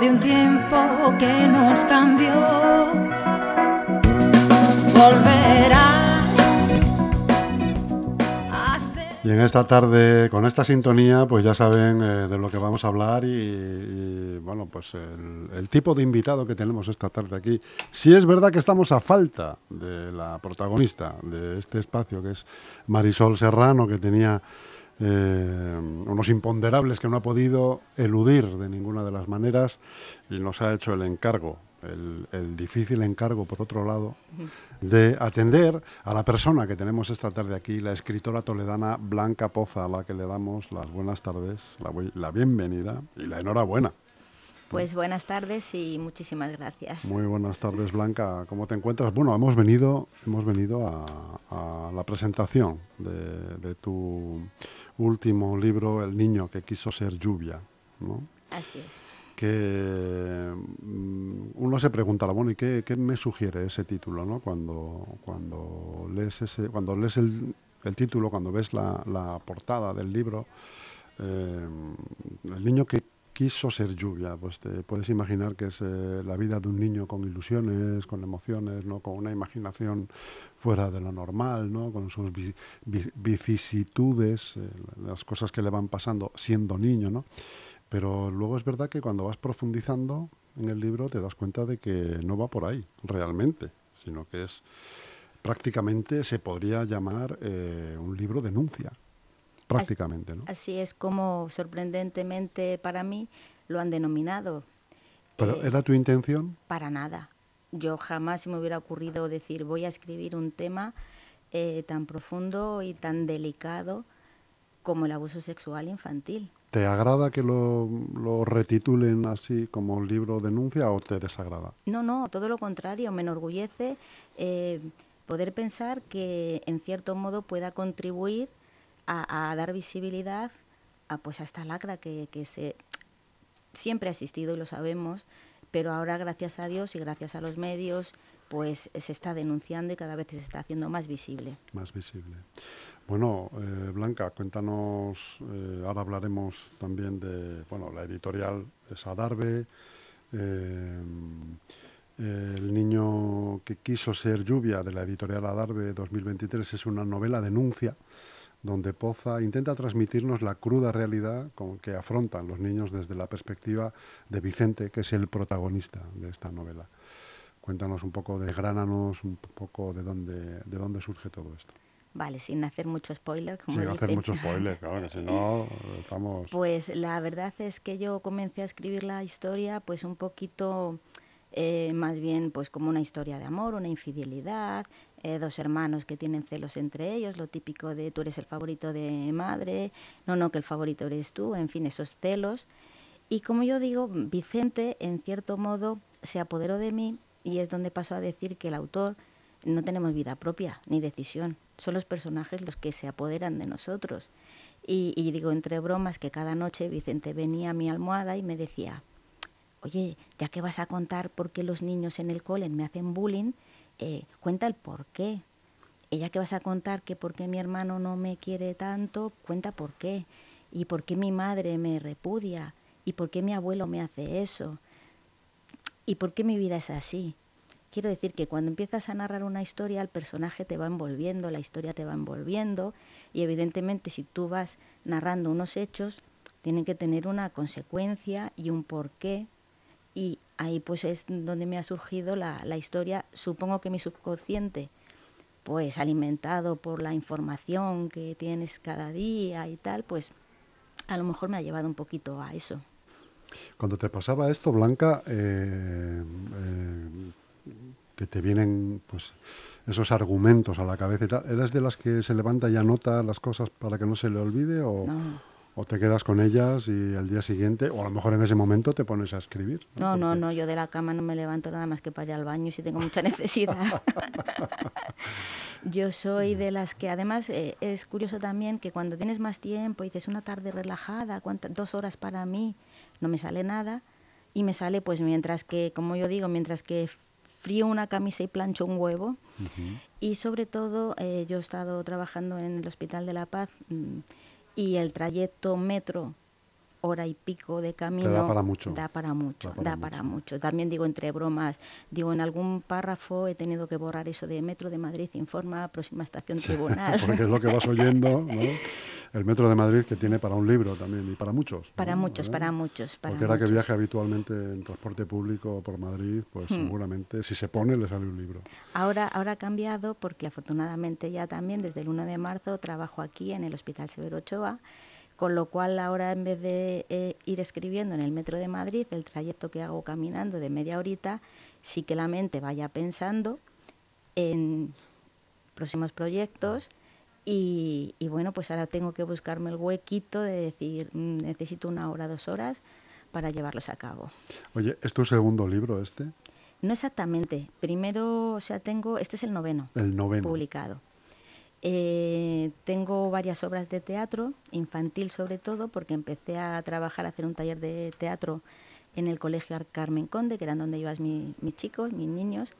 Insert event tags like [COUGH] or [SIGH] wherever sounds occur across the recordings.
de un tiempo que nos cambió. Volverá. Y en esta tarde, con esta sintonía, pues ya saben eh, de lo que vamos a hablar y, bueno, pues el, tipo de invitado que tenemos esta tarde aquí. Sí es verdad que estamos a falta de la protagonista de este espacio, que es Marisol Serrano, que tenía eh, unos imponderables que no ha podido eludir de ninguna de las maneras y nos ha hecho el encargo el, difícil encargo, por otro lado, de atender a la persona que tenemos esta tarde aquí, la escritora toledana Blanca Poza, a la que le damos las buenas tardes, la, bienvenida y la enhorabuena. Pues buenas tardes y muchísimas gracias. Muy buenas tardes, Blanca. ¿Cómo te encuentras? Bueno, hemos venido, hemos venido a, la presentación de, de, tu último libro, El niño que quiso ser lluvia. ¿no? Así es que mm, uno se pregunta, bueno, ¿y qué, me sugiere ese título? ¿no? Cuando, cuando lees, ese, cuando lees el, título, cuando ves la, portada del libro, eh, el niño que quiso ser lluvia, pues te puedes imaginar que es eh, la vida de un niño con ilusiones, con emociones, ¿no? con una imaginación fuera de lo normal, ¿no? con sus vicisitudes, eh, las cosas que le van pasando siendo niño, ¿no? Pero luego es verdad que cuando vas profundizando en el libro te das cuenta de que no va por ahí realmente, sino que es prácticamente se podría llamar eh, un libro denuncia, prácticamente. ¿no? Así es como sorprendentemente para mí lo han denominado. ¿Pero eh, era tu intención? Para nada. Yo jamás me hubiera ocurrido decir voy a escribir un tema eh, tan profundo y tan delicado como el abuso sexual infantil. ¿Te agrada que lo, lo, retitulen así como libro denuncia o te desagrada? No, no, todo lo contrario, me enorgullece eh, poder pensar que en cierto modo pueda contribuir a, dar visibilidad a, pues, a esta lacra que, que se, siempre ha existido y lo sabemos, pero ahora gracias a Dios y gracias a los medios pues se está denunciando y cada vez se está haciendo más visible. Más visible. Bueno, eh, Blanca, cuéntanos, eh, ahora hablaremos también de, bueno, la editorial es Adarve, eh, El niño que quiso ser lluvia de la editorial Adarve 2023 es una novela denuncia donde Poza intenta transmitirnos la cruda realidad con que afrontan los niños desde la perspectiva de Vicente, que es el protagonista de esta novela. Cuéntanos un poco, desgránanos un poco de dónde, de dónde surge todo esto. Vale, sin hacer mucho spoiler, como Sin hacer mucho spoiler, claro, que si no estamos... Pues la verdad es que yo comencé a escribir la historia pues un poquito eh, más bien pues como una historia de amor, una infidelidad, eh, dos hermanos que tienen celos entre ellos, lo típico de tú eres el favorito de madre, no, no, que el favorito eres tú, en fin, esos celos. Y como yo digo, Vicente en cierto modo se apoderó de mí y es donde pasó a decir que el autor no tenemos vida propia ni decisión son los personajes los que se apoderan de nosotros. Y, digo entre bromas que cada noche Vicente venía a mi almohada y me decía, oye, ya que vas a contar por qué los niños en el cole me hacen bullying, eh, cuenta el por qué. Ya que vas a contar que por qué mi hermano no me quiere tanto, cuenta por qué. Y por qué mi madre me repudia. Y por qué mi abuelo me hace eso. Y por qué mi vida es así. Quiero decir que cuando empiezas a narrar una historia, el personaje te va envolviendo, la historia te va envolviendo y evidentemente si tú vas narrando unos hechos, tienen que tener una consecuencia y un porqué y ahí pues es donde me ha surgido la, la historia. Supongo que mi subconsciente, pues alimentado por la información que tienes cada día y tal, pues a lo mejor me ha llevado un poquito a eso. Cuando te pasaba esto, Blanca, eh, eh, que te vienen pues esos argumentos a la cabeza y tal, ¿eres de las que se levanta y anota las cosas para que no se le olvide o, o te quedas con ellas y al día siguiente, o a lo mejor en ese momento te pones a escribir? No, no, no, yo de la cama no me levanto nada más que para ir al baño si tengo mucha [LAUGHS] necesidad. [LAUGHS] yo soy de las que además eh, es curioso también que cuando tienes más tiempo y dices una tarde relajada, dos horas para mí, no me sale nada y me sale pues mientras que, como yo digo, mientras que frío una camisa y plancho un huevo. Y sobre todo, eh, yo he estado trabajando en el Hospital de la Paz mm, y el trayecto metro hora y pico de camino. da para mucho. Da para mucho, Da para da para mucho. mucho. También digo entre bromas, digo en algún párrafo he tenido que borrar eso de Metro de Madrid informa, próxima estación [LAUGHS] tribunal. Porque es lo que vas oyendo, ¿no? [LAUGHS] El Metro de Madrid que tiene para un libro también y para muchos. para ¿no? muchos, ¿Eh? para muchos, para Porque ahora que muchos. viaja habitualmente en transporte público por Madrid, pues seguramente si se pone le sale un libro. Ahora, ahora ha cambiado porque afortunadamente ya también desde el 1 de marzo trabajo aquí en el Hospital Severo Ochoa, con lo cual ahora en vez de eh, ir escribiendo en el metro de Madrid el trayecto que hago caminando de media horita, sí que la mente vaya pensando en próximos proyectos y, y bueno, pues ahora tengo que buscarme el huequito de decir, "Mm, necesito una hora, dos horas para llevarlos a cabo. Oye, ¿es tu segundo libro este? No exactamente. Primero, o sea, tengo, este es el noveno El noveno. publicado. Eh, tengo varias obras de teatro, infantil sobre todo, porque empecé a trabajar, a hacer un taller de teatro en el Colegio Ar- Carmen Conde, que eran donde ibas mi- mis chicos, mis niños.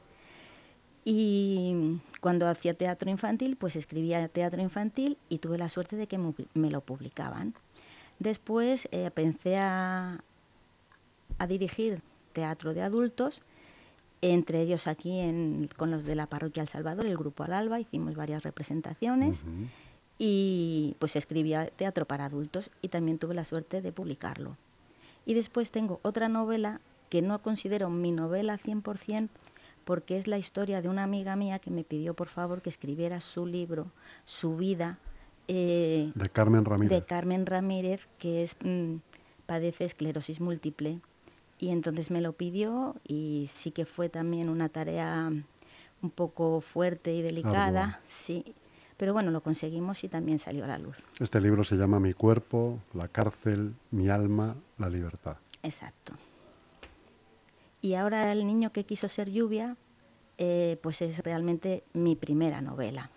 Y cuando hacía teatro infantil, pues escribía teatro infantil y tuve la suerte de que me, lo publicaban. Después eh, pensé a, a dirigir teatro de adultos, entre ellos aquí en- con los de la parroquia El Salvador, el grupo Al Alba, hicimos varias representaciones y pues escribía teatro para adultos y también tuve la suerte de publicarlo. Y después tengo otra novela que no considero mi novela 100% porque es la historia de una amiga mía que me pidió por favor que escribiera su libro, su vida, eh, De Carmen Ramírez. de Carmen Ramírez, que es mm, padece esclerosis múltiple. Y entonces me lo pidió y sí que fue también una tarea un poco fuerte y delicada, sí. Pero bueno, lo conseguimos y también salió a la luz. Este libro se llama Mi cuerpo, la cárcel, mi alma, la libertad. Exacto. Y ahora el niño que quiso ser lluvia, eh, pues es realmente mi primera novela.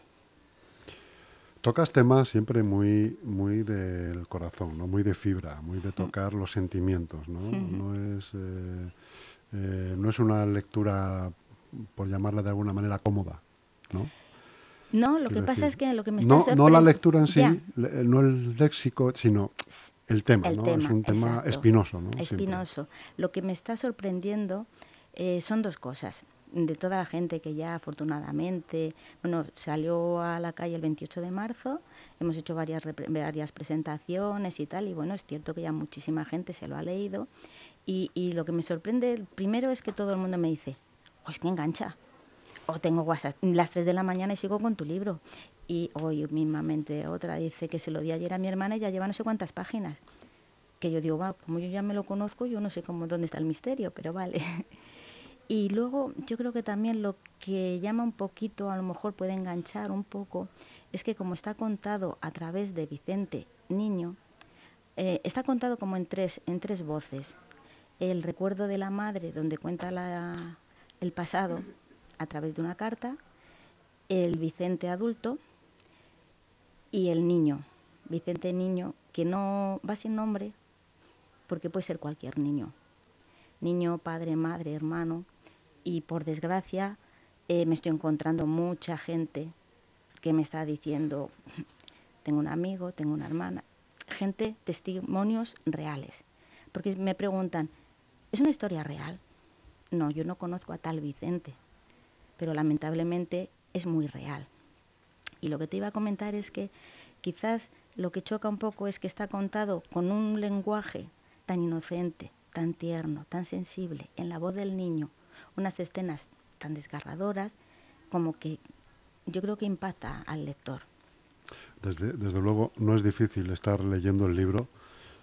Tocas temas siempre muy, muy del corazón, ¿no? muy de fibra, muy de tocar los sentimientos. ¿no? No, es, eh, eh, no es una lectura, por llamarla de alguna manera, cómoda. ¿no? No, lo que pasa decir, es que lo que me está no, no la lectura en sí, le- no el léxico, sino el tema. El ¿no? tema, es un tema exacto. espinoso. ¿no? Siempre. Espinoso. Lo que me está sorprendiendo eh, son dos cosas. De toda la gente que ya afortunadamente, bueno, salió a la calle el 28 de marzo, hemos hecho varias, varias presentaciones y tal, y bueno, es cierto que ya muchísima gente se lo ha leído. Y, y lo que me sorprende, primero es que todo el mundo me dice, oh, es que engancha. O tengo WhatsApp, las 3 de la mañana y sigo con tu libro. Y hoy mismamente otra dice que se lo di ayer a mi hermana y ya lleva no sé cuántas páginas que yo digo, va, como yo ya me lo conozco, yo no sé cómo dónde está el misterio, pero vale. [LAUGHS] Y luego yo creo que también lo que llama un poquito, a lo mejor puede enganchar un poco, es que como está contado a través de Vicente Niño, eh, está contado como en tres, en tres voces. El recuerdo de la madre, donde cuenta la- el pasado a través de una carta, el Vicente adulto y el niño, Vicente Niño, que no va sin nombre, porque puede ser cualquier niño. Niño, padre, madre, hermano. Y por desgracia eh, me estoy encontrando mucha gente que me está diciendo, [LAUGHS] tengo un amigo, tengo una hermana, gente, testimonios reales. Porque me preguntan, ¿es una historia real? No, yo no conozco a tal Vicente, pero lamentablemente es muy real. Y lo que te iba a comentar es que quizás lo que choca un poco es que está contado con un lenguaje tan inocente, tan tierno, tan sensible, en la voz del niño, unas escenas tan desgarradoras, como que yo creo que impacta al lector. Desde, desde luego, no es difícil estar leyendo el libro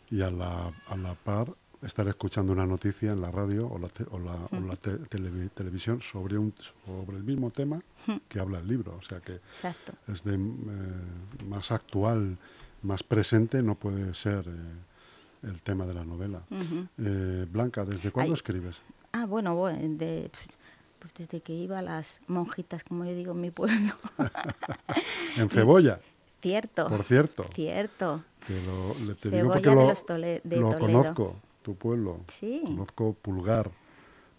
y a la, a la par estar escuchando una noticia en la radio o la, te- o la, o la te- televi- televisión sobre, un, sobre el mismo tema que habla el libro. O sea que Exacto. es de, eh, más actual, más presente, no puede ser eh, el tema de la novela. Eh, Blanca, ¿desde cuándo Ay. escribes? Ah, bueno, bueno, de, pues desde que iba a las monjitas, como yo digo en mi pueblo. [LAUGHS] En Cebolla, Cierto. por cierto. Cierto. Que lo, te Cebolla digo porque de lo, los Tole- de lo Toledo. conozco, tu pueblo. Sí. Conozco Pulgar,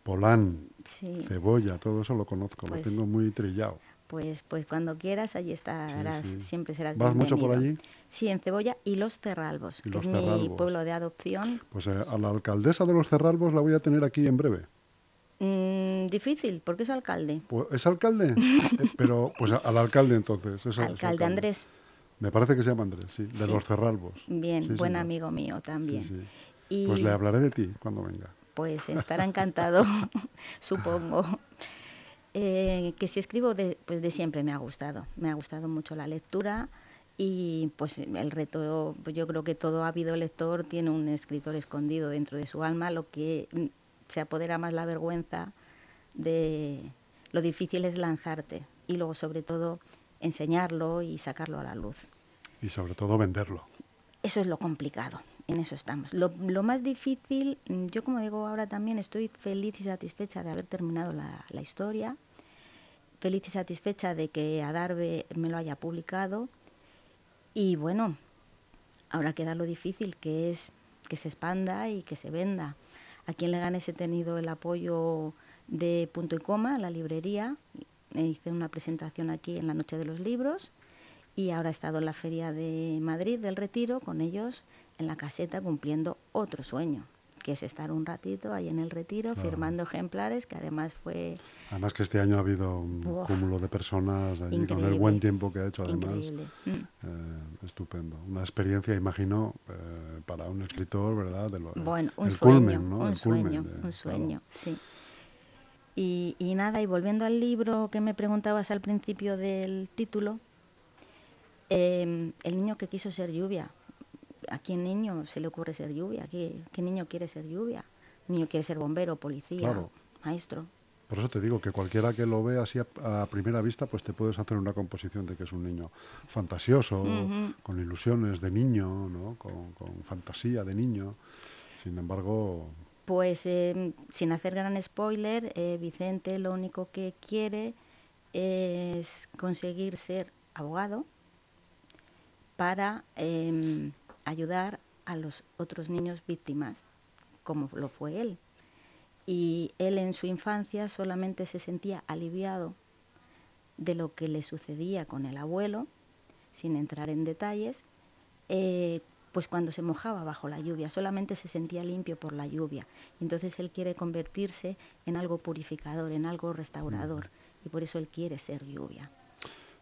Polán, Sí. Cebolla, todo eso lo conozco, Pues- lo tengo muy trillado. Pues, pues cuando quieras, allí estarás, sí. siempre serás ¿Vas mucho por allí? Sí, en Cebolla y Los Cerralbos, Y que Los es mi pueblo de adopción. Pues eh, a la alcaldesa de los Cerralbos la voy a tener aquí en breve. Mm, difícil, porque es alcalde. Pues, ¿Es alcalde? [LAUGHS] Eh, pero, pues al alcalde entonces. es- es Alcalde Andrés, Me parece que se llama Andrés, sí, de Sí. los Cerralbos. bien, Sí, buen señor. amigo mío también. Sí. Y Pues le hablaré de ti cuando venga. pues estará [LAUGHS] encantado, [LAUGHS] supongo. Eh, que si escribo, de, pues de siempre me ha gustado. Me ha gustado mucho la lectura y pues el reto, pues yo creo que todo ávido lector tiene un escritor escondido dentro de su alma, lo que se apodera más la vergüenza de lo difícil es lanzarte y luego sobre todo enseñarlo y sacarlo a la luz. Y sobre todo venderlo. Eso es lo complicado, en eso estamos. Lo, más difícil, mm, yo como digo ahora también, estoy feliz y satisfecha de haber terminado la, historia, feliz y satisfecha de que Adarve me lo haya publicado y bueno, ahora queda lo difícil que es que se expanda y que se venda. Aquí en Leganés he tenido el apoyo de Punto y Coma, la librería, hice una presentación aquí en la Noche de los Libros y ahora he estado en la Feria de Madrid del Retiro con ellos en la caseta cumpliendo otro sueño, que es estar un ratito ahí en el Retiro Claro. firmando ejemplares, que además fue Además que este año ha habido un Uf. cúmulo de personas allí con el buen tiempo que ha hecho además. increíble. Mm. Eh, estupendo. Una experiencia, imagino, eh, para un escritor, ¿verdad? De lo- Bueno, un el sueño, culmen, ¿no? un El culmen sueño, de- un claro. sueño, sí. Y, y nada, y volviendo al libro que me preguntabas al principio del título, eh, el niño que quiso ser lluvia. ¿A qué niño se le ocurre ser lluvia? ¿Qué, qué niño quiere ser lluvia? ¿Un niño quiere ser bombero, policía, Claro. maestro? Por eso te digo que cualquiera que lo vea así a, a primera vista, pues te puedes hacer una composición de que es un niño fantasioso, con ilusiones de niño, ¿no? con, con fantasía de niño. Sin embargo, Pues eh, sin hacer gran spoiler, eh, Vicente lo único que quiere es conseguir ser abogado para em, ayudar a los otros niños víctimas, como lo fue él. Y él en su infancia solamente se sentía aliviado de lo que le sucedía con el abuelo, sin entrar en detalles, eh, pues cuando se mojaba bajo la lluvia, solamente se sentía limpio por la lluvia. Entonces él quiere convertirse en algo purificador, en algo restaurador, y por eso él quiere ser lluvia.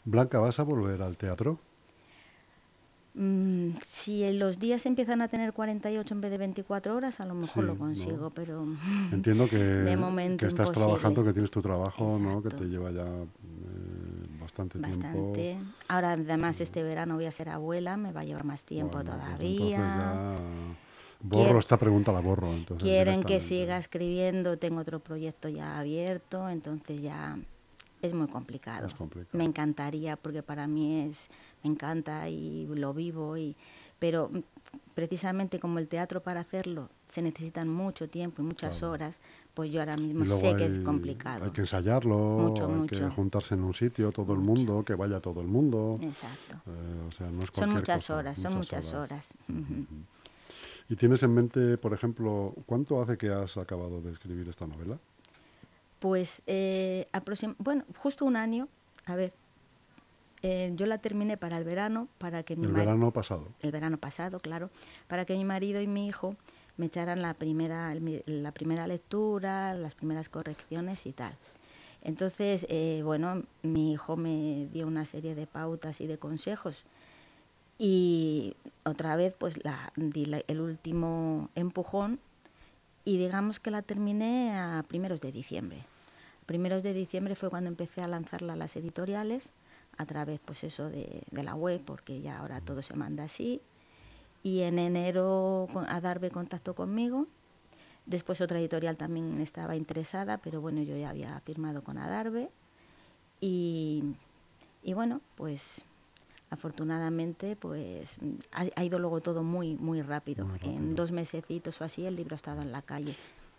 Blanca, ¿vas a volver al teatro? Mm, si los días empiezan a tener 48 en vez de 24 horas, a lo mejor Sí, lo ¿no? consigo, pero [LAUGHS] Entiendo que, De momento que estás imposible. trabajando, que tienes tu trabajo, ¿no? que te lleva ya eh, bastante, tiempo. bastante. Ahora además este verano voy a ser abuela, me va a llevar más tiempo Bueno, pues todavía. ya borro esta pregunta, la borro. Entonces, Quieren que siga escribiendo, tengo otro proyecto ya abierto, entonces ya es muy complicado. Es complicado. Me encantaría porque para mí es, me encanta y lo vivo y pero mm, precisamente como el teatro para hacerlo se necesitan mucho tiempo y muchas Claro. horas, pues yo ahora mismo sé que es complicado. Hay que ensayarlo, Mucho, hay que juntarse en un sitio, todo el mundo, que vaya todo el mundo. Exacto. Eh, o sea, no es Son muchas cosa, horas, son muchas horas. ¿Y tienes en mente, por ejemplo, cuánto hace que has acabado de escribir esta novela? Pues eh, bueno, justo un año, a ver, eh, yo la terminé para el verano, para que mi El verano pasado. el verano pasado, claro, para que mi marido y mi hijo me echaran la primera, la primera lectura, las primeras correcciones y tal. Entonces, eh, bueno, mi hijo me dio una serie de pautas y de consejos y otra vez pues la, di la- el último empujón y digamos que la terminé a primeros de diciembre. Primeros de diciembre fue cuando empecé a lanzarla a las editoriales a través pues eso de, de la web porque ya ahora todo se manda así. Y en enero con- Adarve contactó conmigo. Después otra editorial también estaba interesada pero bueno yo ya había firmado con Adarve. Y, y bueno pues afortunadamente pues ha, ha ido luego todo muy muy rápido. Muy rápido. en dos mesecitos o así el libro ha estado en la calle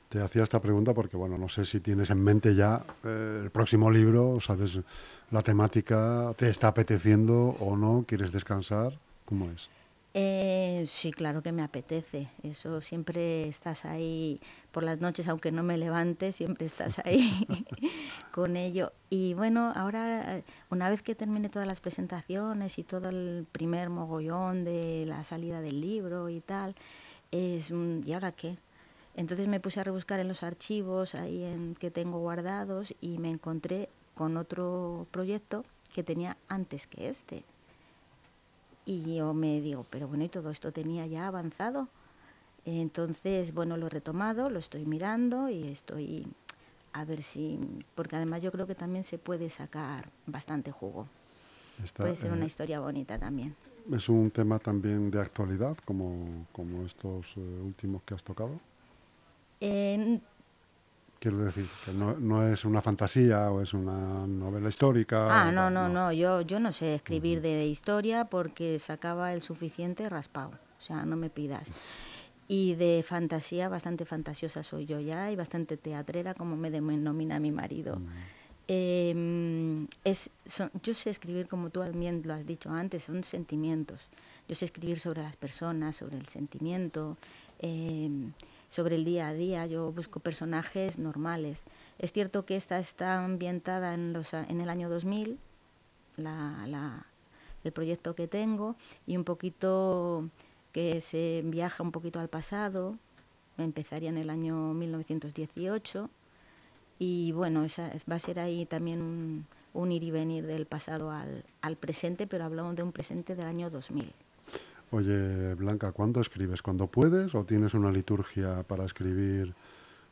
Te hacía esta pregunta porque, bueno, no sé si tienes en mente ya eh, el próximo libro, sabes la temática, te está apeteciendo o no, quieres descansar, ¿cómo es? Eh, sí, claro que me apetece. Eso siempre estás ahí por las noches, aunque no me levante, siempre estás [LAUGHS] ahí [LAUGHS] con ello. Y bueno, ahora, una vez que termine todas las presentaciones y todo el primer mogollón de la salida del libro y tal, es, ¿y ahora qué? Entonces me puse a rebuscar en los archivos ahí en, que tengo guardados y me encontré con otro proyecto que tenía antes que este. Y yo me digo, pero bueno, y todo esto tenía ya avanzado. Entonces, bueno, lo he retomado, lo estoy mirando y estoy a ver si, porque además yo creo que también se puede sacar bastante jugo. puede ser una eh, historia bonita también. ¿Es un tema también de actualidad como, como estos eh, últimos que has tocado? Eh, Quiero decir, que no, no, es una fantasía o es una novela histórica. Ah, no, no, no, Yo, yo no sé escribir de, historia porque sacaba el suficiente raspado. O sea, no me pidas. Y de fantasía, bastante fantasiosa soy yo ya y bastante teatrera, como me denomina mi marido. Em, es, yo sé escribir, como tú también lo has dicho antes, son sentimientos. Yo sé escribir sobre las personas, sobre el sentimiento. Eh, sobre el día a día, yo busco personajes normales. Es cierto que esta está ambientada en, los, en el año 2000, la, la, el proyecto que tengo, y un poquito que se viaja un poquito al pasado, empezaría en el año 1918, y bueno, va a ser ahí también un, un ir y venir del pasado al, al presente, pero hablamos de un presente del año 2000. Oye, Blanca, ¿cuándo escribes? ¿Cuándo puedes o tienes una liturgia para escribir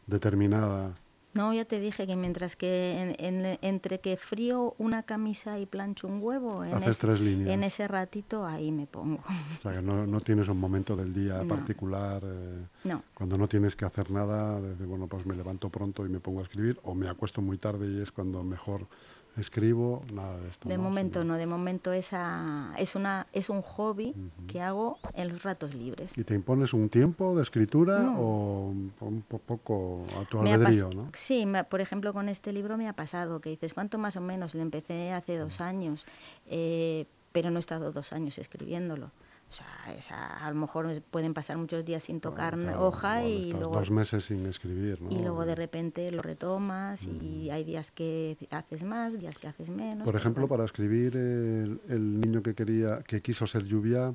determinada? No, ya te dije que mientras que entre que frío una camisa y plancho un huevo, en, en ese ratito ahí me pongo. O sea, que no, tienes un momento del día particular. Eh, no. Cuando no tienes que hacer nada, bueno, pues me levanto pronto y me pongo a escribir, o me acuesto muy tarde y es cuando mejor escribo, nada de esto. De momento no, de momento esa, es, una, es un hobby que hago en los ratos libres. ¿Y te impones un tiempo de escritura o un poco a tu albedrío? ¿no? Sí, por ejemplo con este libro me ha pasado que dices, ¿cuánto más o menos? Le empecé hace dos años, eh, pero no he estado dos años escribiéndolo. O sea, a lo mejor pueden pasar muchos días sin tocar hoja y luego... Dos meses sin escribir, ¿no? Y luego de repente lo retomas y hay días que haces más, días que haces menos. Por ejemplo, para escribir el, niño que quería, que quiso ser lluvia,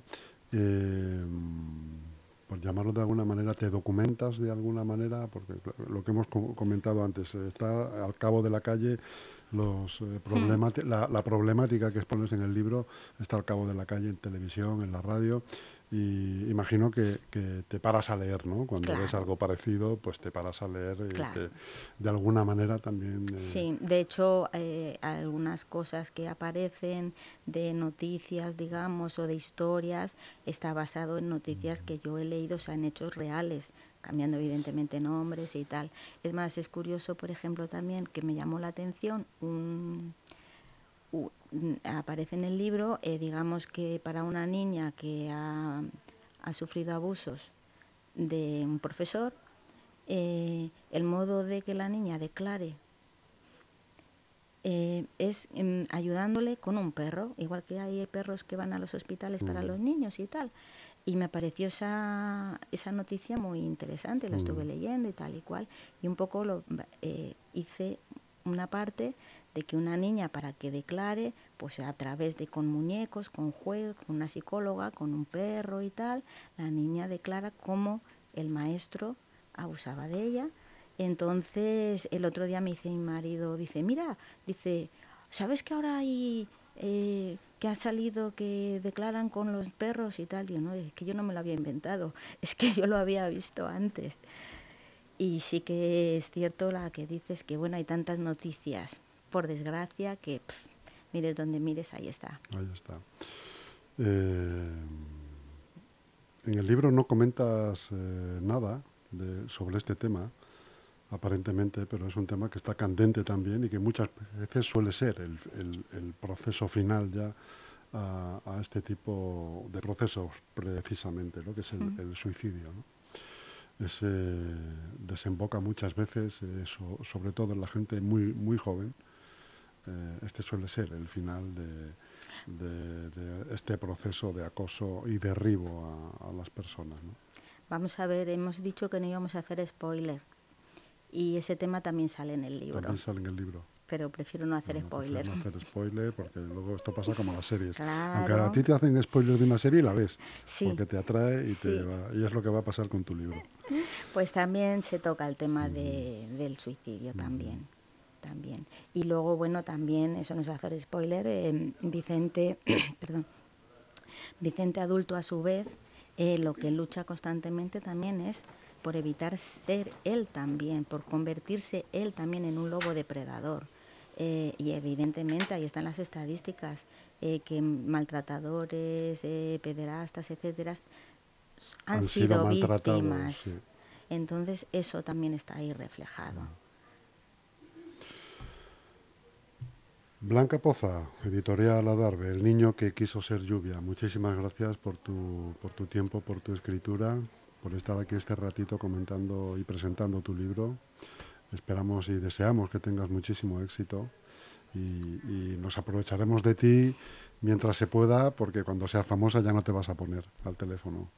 eh, por llamarlo de alguna manera, te documentas de alguna manera, porque lo que hemos comentado antes, está al cabo de la calle los eh, hmm. la, problemática que expones en el libro está al cabo de la calle, en televisión, en la radio, y imagino que, te paras a leer, ¿no? Cuando ves algo parecido, pues te paras a leer y que de alguna manera también... Eh, sí, de hecho, eh, algunas cosas que aparecen de noticias, digamos, o de historias, está basado en noticias que yo he leído, o sea, en hechos reales, cambiando evidentemente nombres y tal. Es más, es curioso, por ejemplo, también que me llamó la atención, aparece en el libro, eh, digamos que para una niña que ha, sufrido abusos de un profesor, eh, el modo de que la niña declare eh, es em, ayudándole con un perro, igual que hay perros que van a los hospitales para los niños y tal. Y me pareció esa, esa noticia muy interesante, la estuve mm. leyendo y tal y cual. Y un poco lo eh, hice una parte de que una niña para que declare, pues a través de con muñecos, con juegos, con una psicóloga, con un perro y tal, la niña declara cómo el maestro abusaba de ella. Entonces el otro día me dice mi marido, dice, mira, dice, ¿sabes que ahora hay eh, que han salido que declaran con los perros y tal. Digo, no, es que yo no me lo había inventado, [LAUGHS] es que yo lo había visto antes. Y sí que es cierto la que dices que, bueno, hay tantas noticias, por desgracia, que mires donde mires, ahí está. Ahí está. Eh, en el libro no comentas eh, nada sobre este tema, aparentemente, pero es un tema que está candente también y que muchas veces suele ser el, proceso final ya a, este tipo de procesos precisamente, ¿no? que es el, suicidio. ¿no? Ese desemboca muchas veces, sobre todo en la gente muy, muy joven, eh, este suele ser el final de, de- de este proceso de acoso y derribo a, a las personas. ¿no? Vamos a ver, hemos dicho que no íbamos a hacer spoiler. Y ese tema también sale en el libro. También sale en el libro. Pero prefiero no hacer No, no, spoiler. No hacer spoiler porque luego esto pasa como las series. Claro. Aunque a ti te hacen spoilers de una serie la ves. Sí. Porque te atrae y, te va- y es lo que va a pasar con tu libro. Pues también se toca el tema de- del suicidio también. También. Y luego, bueno, también, eso no es hacer spoiler, eh, Vicente, [CLEARS THROAT] perdón, Vicente adulto a su vez, eh, lo que lucha constantemente también es por evitar ser él también, por convertirse él también en un lobo depredador. Eh, y evidentemente ahí están las estadísticas, eh, que maltratadores, eh, pederastas, etcétera, han, Han sido víctimas. sí. Entonces eso también está ahí reflejado. Blanca Poza, editorial Adarve, El niño que quiso ser lluvia. Muchísimas gracias por tu, por tu tiempo, por tu escritura, por estar aquí este ratito comentando y presentando tu libro. Esperamos y deseamos que tengas muchísimo éxito y, y nos aprovecharemos de ti mientras se pueda, porque cuando seas famosa ya no te vas a poner al teléfono.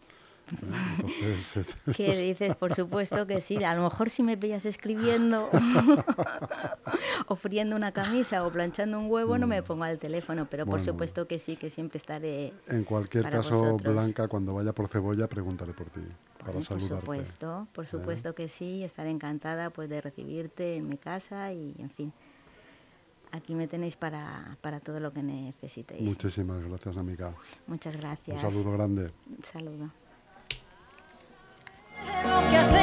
¿Eh? Entonces, ¿Qué [LAUGHS] dices? Por supuesto que sí. A lo mejor si me pillas escribiendo [LAUGHS] o friendo una camisa o planchando un huevo no me pongo al teléfono, pero por Mm. Supuesto que sí, que siempre estaré en cualquier para caso, vosotros. Blanca, cuando vaya por cebolla, preguntaré por ti, para Bueno, por supuesto, por supuesto que sí, estaré encantada pues de recibirte en mi casa y en fin. Aquí me tenéis para, para todo lo que necesitéis. Muchísimas gracias, amiga. Muchas gracias. Un saludo grande. Un saludo. Rock, yes.